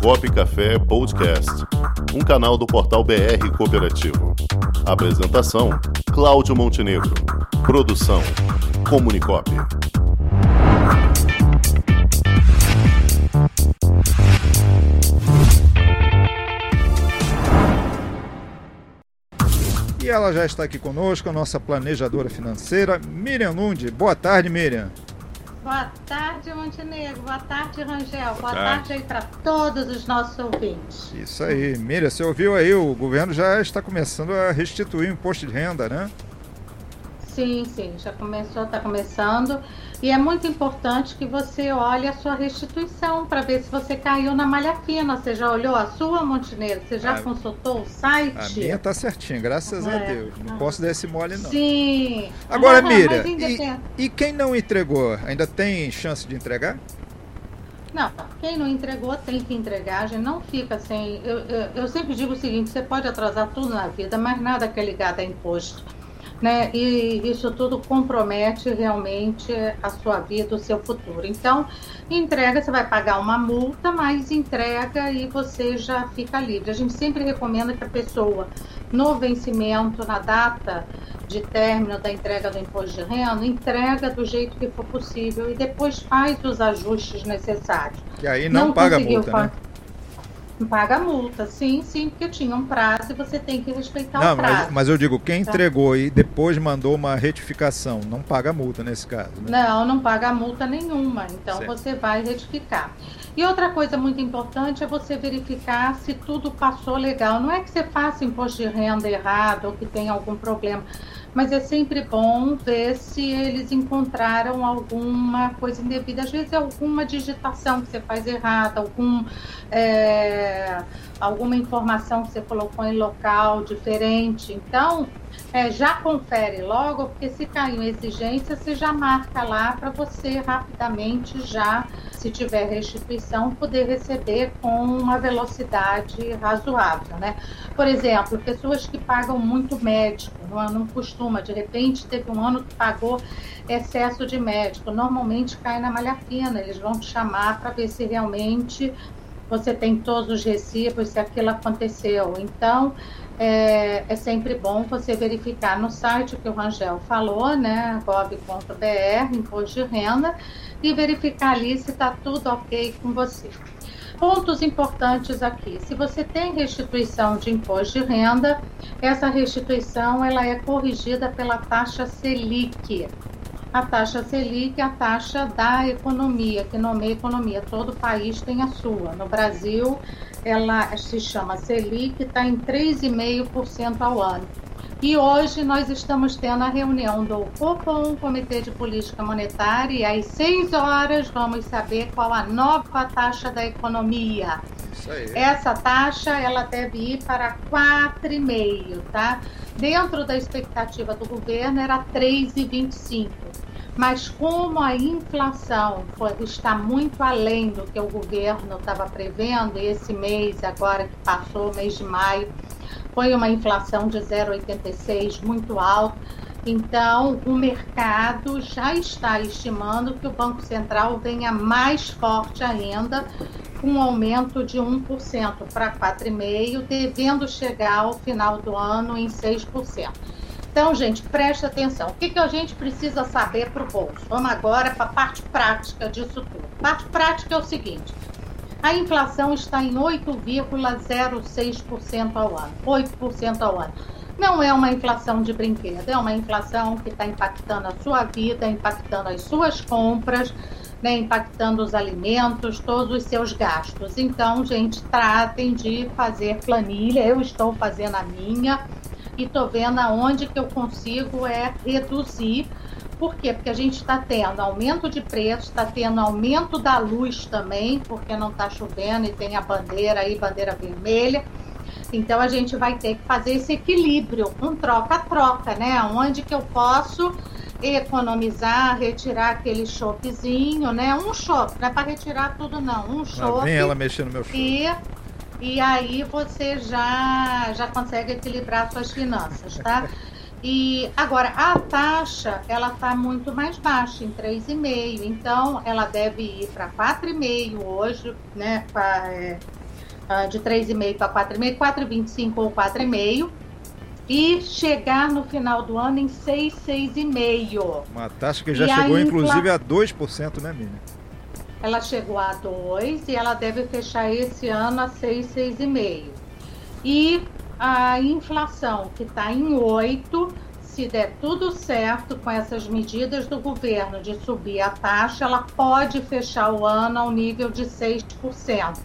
Comunicop Café Podcast, um canal do portal BR Cooperativo. Apresentação: Cláudio Montenegro. Produção: Comunicop. E ela já está aqui conosco, a nossa planejadora financeira, Miriam Lund. Boa tarde, Miriam. Boa tarde, Montenegro. Boa tarde, Rangel. Boa tarde. tarde aí para todos os nossos ouvintes. Isso aí, Miriam, você ouviu aí, o governo já está começando a restituir o imposto de renda, né? Sim, sim, já começou, está começando. E é muito importante que você olhe a sua restituição para ver se você caiu na malha fina. Você já olhou a sua, Montenegro? Você já A- consultou o site? A minha tá certinha, graças a É. Deus. Não posso dar esse mole, não. Sim. Agora, independ- e, e quem não entregou, ainda tem chance de entregar? Não, quem não entregou tem que entregar, a gente não fica sem. Eu, eu, eu sempre digo o seguinte: você pode atrasar tudo na vida, mas nada que é ligado a imposto. Né? E isso tudo compromete realmente a sua vida, o seu futuro. Então, entrega, você vai pagar uma multa, mas entrega e você já fica livre. A gente sempre recomenda que a pessoa, no vencimento, na data de término da entrega do imposto de renda, entrega do jeito que for possível e depois faz os ajustes necessários. E aí não, paga conseguiu multa, né? Paga multa, sim, sim, porque tinha um prazo e você tem que respeitar Não, o prazo. mas, mas eu digo, quem Tá. entregou e depois mandou uma retificação, não paga multa nesse caso, né? Não, não paga multa nenhuma, então Certo. você vai retificar. E outra coisa muito importante é você verificar se tudo passou legal. Não é que você faça imposto de renda errado ou que tenha algum problema, mas é sempre bom ver se eles encontraram alguma coisa indevida. Às vezes é alguma digitação que você faz errada, algum, é, alguma informação que você colocou em local diferente. Então, é, já confere logo, porque se caiu exigência, você já marca lá para você rapidamente já, se tiver restituição, poder receber com uma velocidade razoável, né? Por exemplo, pessoas que pagam muito médico, não, não costuma, de repente teve um ano que pagou excesso de médico, normalmente cai na malha fina, eles vão te chamar para ver se realmente você tem todos os recibos, se aquilo aconteceu. Então, é, é sempre bom você verificar no site que o Rangel falou, né, gov.br, imposto de renda, e verificar ali se está tudo ok com você. Pontos importantes aqui. Se você tem restituição de imposto de renda, essa restituição ela é corrigida pela taxa Selic. A taxa Selic a taxa da economia, que nomeia economia. Todo país tem a sua. No Brasil, ela se chama Selic, está em 3,5% ao ano. E hoje nós estamos tendo a reunião do COPOM, Comitê de Política Monetária, e às 6 horas vamos saber qual a nova taxa da economia. Essa taxa ela deve ir para 4,5, tá? Dentro da expectativa do governo era 3,25. Mas como a inflação foi- está muito além do que o governo estava prevendo, esse mês agora que passou, mês de maio, foi uma inflação de 0,86 muito alta. Então, o mercado já está estimando que o Banco Central venha mais forte ainda, com um aumento de 1% para 4,5%, devendo chegar ao final do ano em 6%. Então, gente, preste atenção. O que, que a gente precisa saber para o bolso? Vamos agora para a parte prática disso tudo. Parte prática é o seguinte: a inflação está em 8,06% ao ano. 8% ao ano. Não é uma inflação de brinquedo, é uma inflação que está impactando a sua vida, impactando as suas compras, né, impactando os alimentos, todos os seus gastos. Então, gente, tratem de fazer planilha. Eu estou fazendo a minha e estou vendo aonde que eu consigo é reduzir. Por quê? Porque a gente está tendo aumento de preço, está tendo aumento da luz também, porque não está chovendo e tem a bandeira aí, bandeira vermelha. Então a gente vai ter que fazer esse equilíbrio, um troca-troca, né? Onde que eu posso economizar, retirar aquele chopezinho, né? Um chope, não é para retirar tudo não, um chope. vem ela mexendo no meu show. E, e aí você já, já consegue equilibrar suas finanças, tá? E agora a taxa ela está muito mais baixa, em 3,5, então ela deve ir para 4,5 hoje, né? Pra, é, uh, de 3,5 para 4,5, 4,25 ou 4,5 e chegar no final do ano em 6, 6,5. Uma taxa que já e chegou a inclusive a 2%, né, Miriam? Ela chegou a 2 e ela deve fechar esse ano a 6, 6,5. E a inflação, que está em 8, se der tudo certo com essas medidas do governo de subir a taxa, ela pode fechar o ano ao nível de 6%.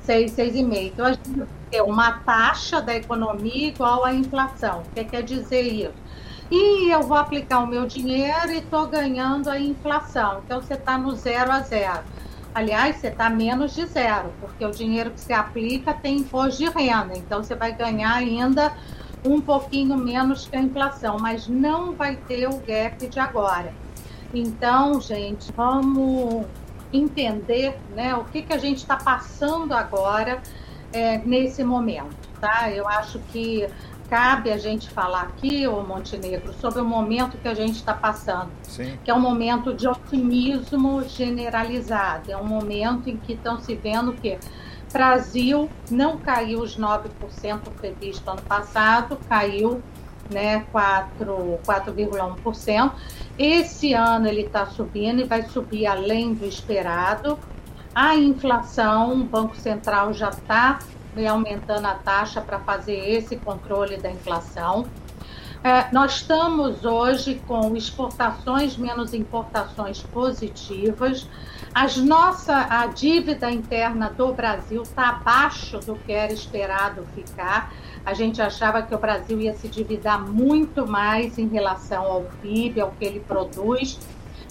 6, 6,5%. Então, a gente ter uma taxa da economia igual à inflação. O que quer dizer isso? E eu vou aplicar o meu dinheiro e estou ganhando a inflação. Então você está no zero a zero. Aliás, você está menos de zero, porque o dinheiro que você aplica tem imposto de renda. Então você vai ganhar ainda um pouquinho menos que a inflação, mas não vai ter o gap de agora. Então, gente, vamos entender né, o que, que a gente está passando agora é, nesse momento, tá? Eu acho que cabe a gente falar aqui, o Montenegro, sobre o momento que a gente está passando, Sim. que é um momento de otimismo generalizado, é um momento em que estão se vendo que Brasil não caiu os 9% previsto ano passado, caiu né, 4,1%. Esse ano ele está subindo e vai subir além do esperado. A inflação, o Banco Central já está aumentando a taxa para fazer esse controle da inflação. É, nós estamos hoje com exportações menos importações positivas. As nossa, a dívida interna do Brasil está abaixo do que era esperado ficar. A gente achava que o Brasil ia se endividar muito mais em relação ao PIB, ao que ele produz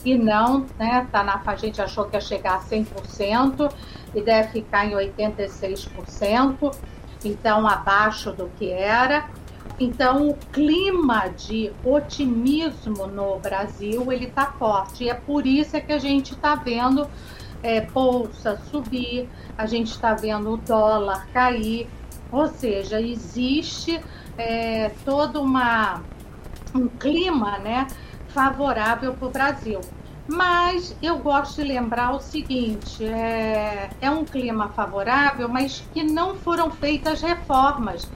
e não, né? Tá na, a gente achou que ia chegar a 100% e deve ficar em 86%, então abaixo do que era. Então o clima de otimismo no Brasil ele está forte e é por isso é que a gente está vendo é, bolsa subir, a gente está vendo o dólar cair, ou seja, existe é, todo uma um clima, né? favorável para o Brasil. Mas eu gosto de lembrar o seguinte: é, é um clima favorável, mas que não foram feitas reformas.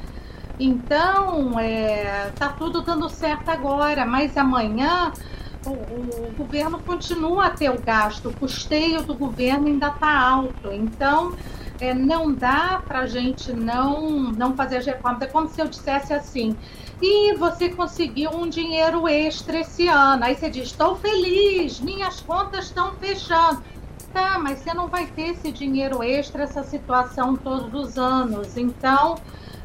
Então, está é, tá tudo dando certo agora, mas amanhã o, o, governo continua a ter o gasto, o custeio do governo ainda está alto. Então, é, não dá para a gente não, não fazer as reformas. É como se eu dissesse assim: e você conseguiu um dinheiro extra esse ano. Aí você diz: estou feliz, minhas contas estão fechando. Tá, mas você não vai ter esse dinheiro extra, essa situação todos os anos. Então,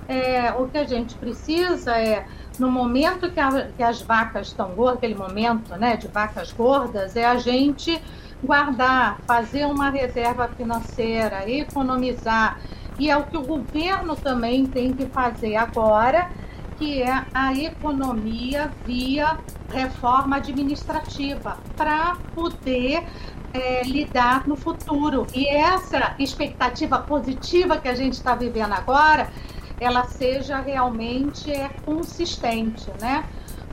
é, o que a gente precisa é, no momento que, a, que as vacas estão gordas, aquele momento né, de vacas gordas, é a gente guardar, fazer uma reserva financeira, economizar. E é o que o governo também tem que fazer agora que é a economia via reforma administrativa, para poder é, lidar no futuro. E essa expectativa positiva que a gente está vivendo agora, ela seja realmente é, consistente, né?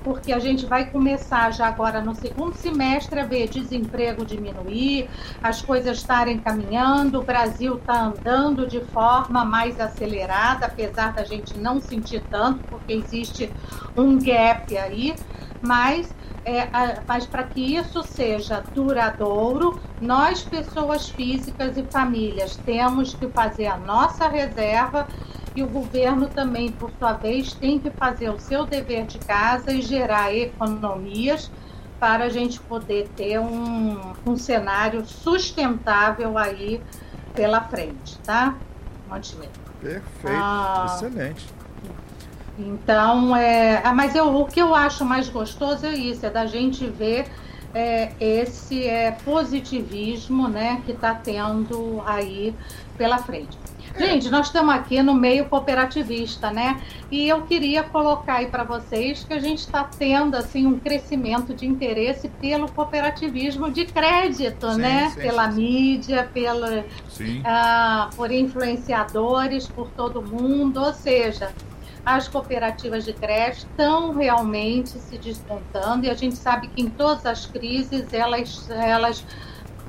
Porque a gente vai começar já agora no segundo semestre a ver desemprego diminuir, as coisas estarem caminhando, o Brasil está andando de forma mais acelerada, apesar da gente não sentir tanto, porque existe um gap aí, mas é, mas para que isso seja duradouro, nós, pessoas físicas e famílias, temos que fazer a nossa reserva e o governo também, por sua vez, tem que fazer o seu dever de casa e gerar economias para a gente poder ter um, um cenário sustentável aí pela frente, tá? Montenegro. Perfeito, ah, excelente. Então, é, ah, mas eu, o que eu acho mais gostoso é isso, é da gente ver é, esse é, positivismo né, que está tendo aí pela frente. Gente, nós estamos aqui no meio cooperativista, né? E eu queria colocar aí para vocês que a gente está tendo assim um crescimento de interesse pelo cooperativismo de crédito, sim, né? Sim, pela sim. mídia, pela, ah, por influenciadores, por todo mundo, ou seja, as cooperativas de crédito estão realmente se despontando e a gente sabe que em todas as crises elas, elas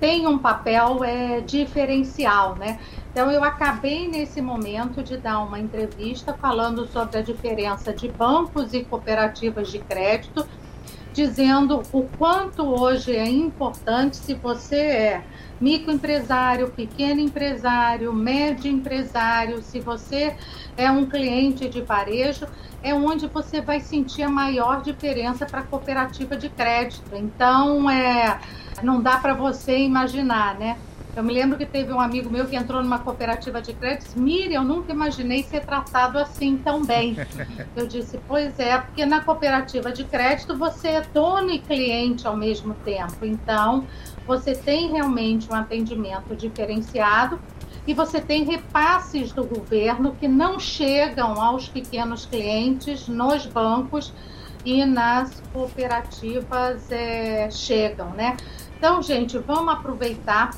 têm um papel é, diferencial, né? Então, eu acabei nesse momento de dar uma entrevista falando sobre a diferença de bancos e cooperativas de crédito, dizendo o quanto hoje é importante se você é microempresário, pequeno empresário, médio empresário, se você é um cliente de varejo, é onde você vai sentir a maior diferença para a cooperativa de crédito. Então, é, não dá para você imaginar, né? Eu me lembro que teve um amigo meu que entrou numa cooperativa de créditos. Miriam, eu nunca imaginei ser tratado assim tão bem. Eu disse, pois é, porque na cooperativa de crédito você é dono e cliente ao mesmo tempo. Então, você tem realmente um atendimento diferenciado e você tem repasses do governo que não chegam aos pequenos clientes nos bancos e nas cooperativas é, chegam, né? Então, gente, vamos aproveitar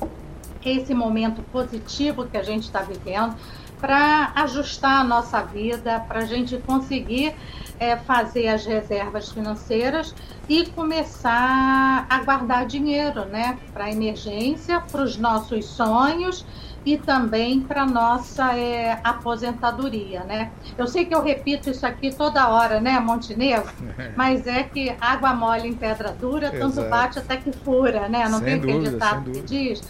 esse momento positivo que a gente está vivendo para ajustar a nossa vida, para a gente conseguir é, fazer as reservas financeiras e começar a guardar dinheiro, né, para emergência, para os nossos sonhos e também para nossa é, aposentadoria, né? Eu sei que eu repito isso aqui toda hora, né, Montenegro? Mas é que água mole em pedra dura, tanto bate até que fura, né? Não sem tem dúvida, acreditado que diz?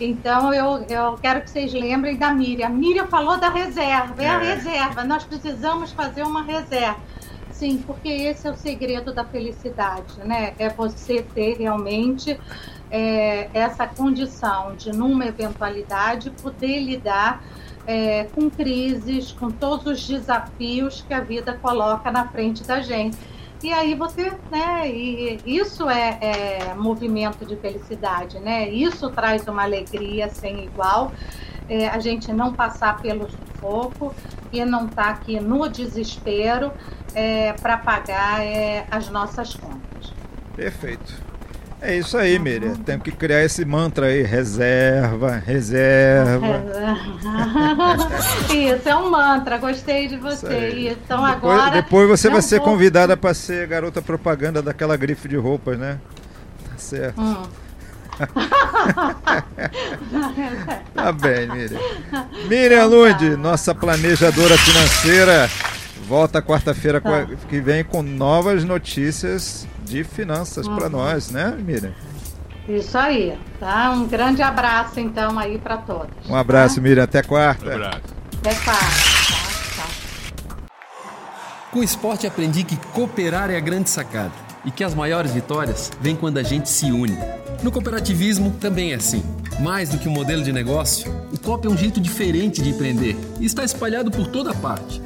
Então eu, eu quero que vocês lembrem da Miriam. A Miriam falou da reserva, é, é a reserva. Nós precisamos fazer uma reserva. Sim, porque esse é o segredo da felicidade, né? É você ter realmente é, essa condição de, numa eventualidade, poder lidar é, com crises, com todos os desafios que a vida coloca na frente da gente. E aí você, né, e isso é, é, movimento de felicidade, né? Isso traz uma alegria sem igual. É, a gente não passar pelo sufoco e não estar tá aqui no desespero é, para pagar é, as nossas contas. Perfeito. É isso aí, Miriam. Temos que criar esse mantra aí, reserva, reserva. isso, é um mantra, gostei de você. Então depois, agora. Depois você vai ser convidada para ser garota propaganda daquela grife de roupas, né? Tá certo. Hum. tá bem, Miriam. Miriam Lund, nossa planejadora financeira, volta quarta-feira tá. que vem com novas notícias de finanças uhum. para nós, né, Miriam? Isso aí, tá? Um grande abraço então aí para todos. Um abraço, tá? Miriam, até quarta. Um abraço. Até quarta. Tá? Com o esporte aprendi que cooperar é a grande sacada e que as maiores vitórias vêm quando a gente se une. No cooperativismo também é assim. Mais do que um modelo de negócio, o COP é um jeito diferente de empreender e está espalhado por toda parte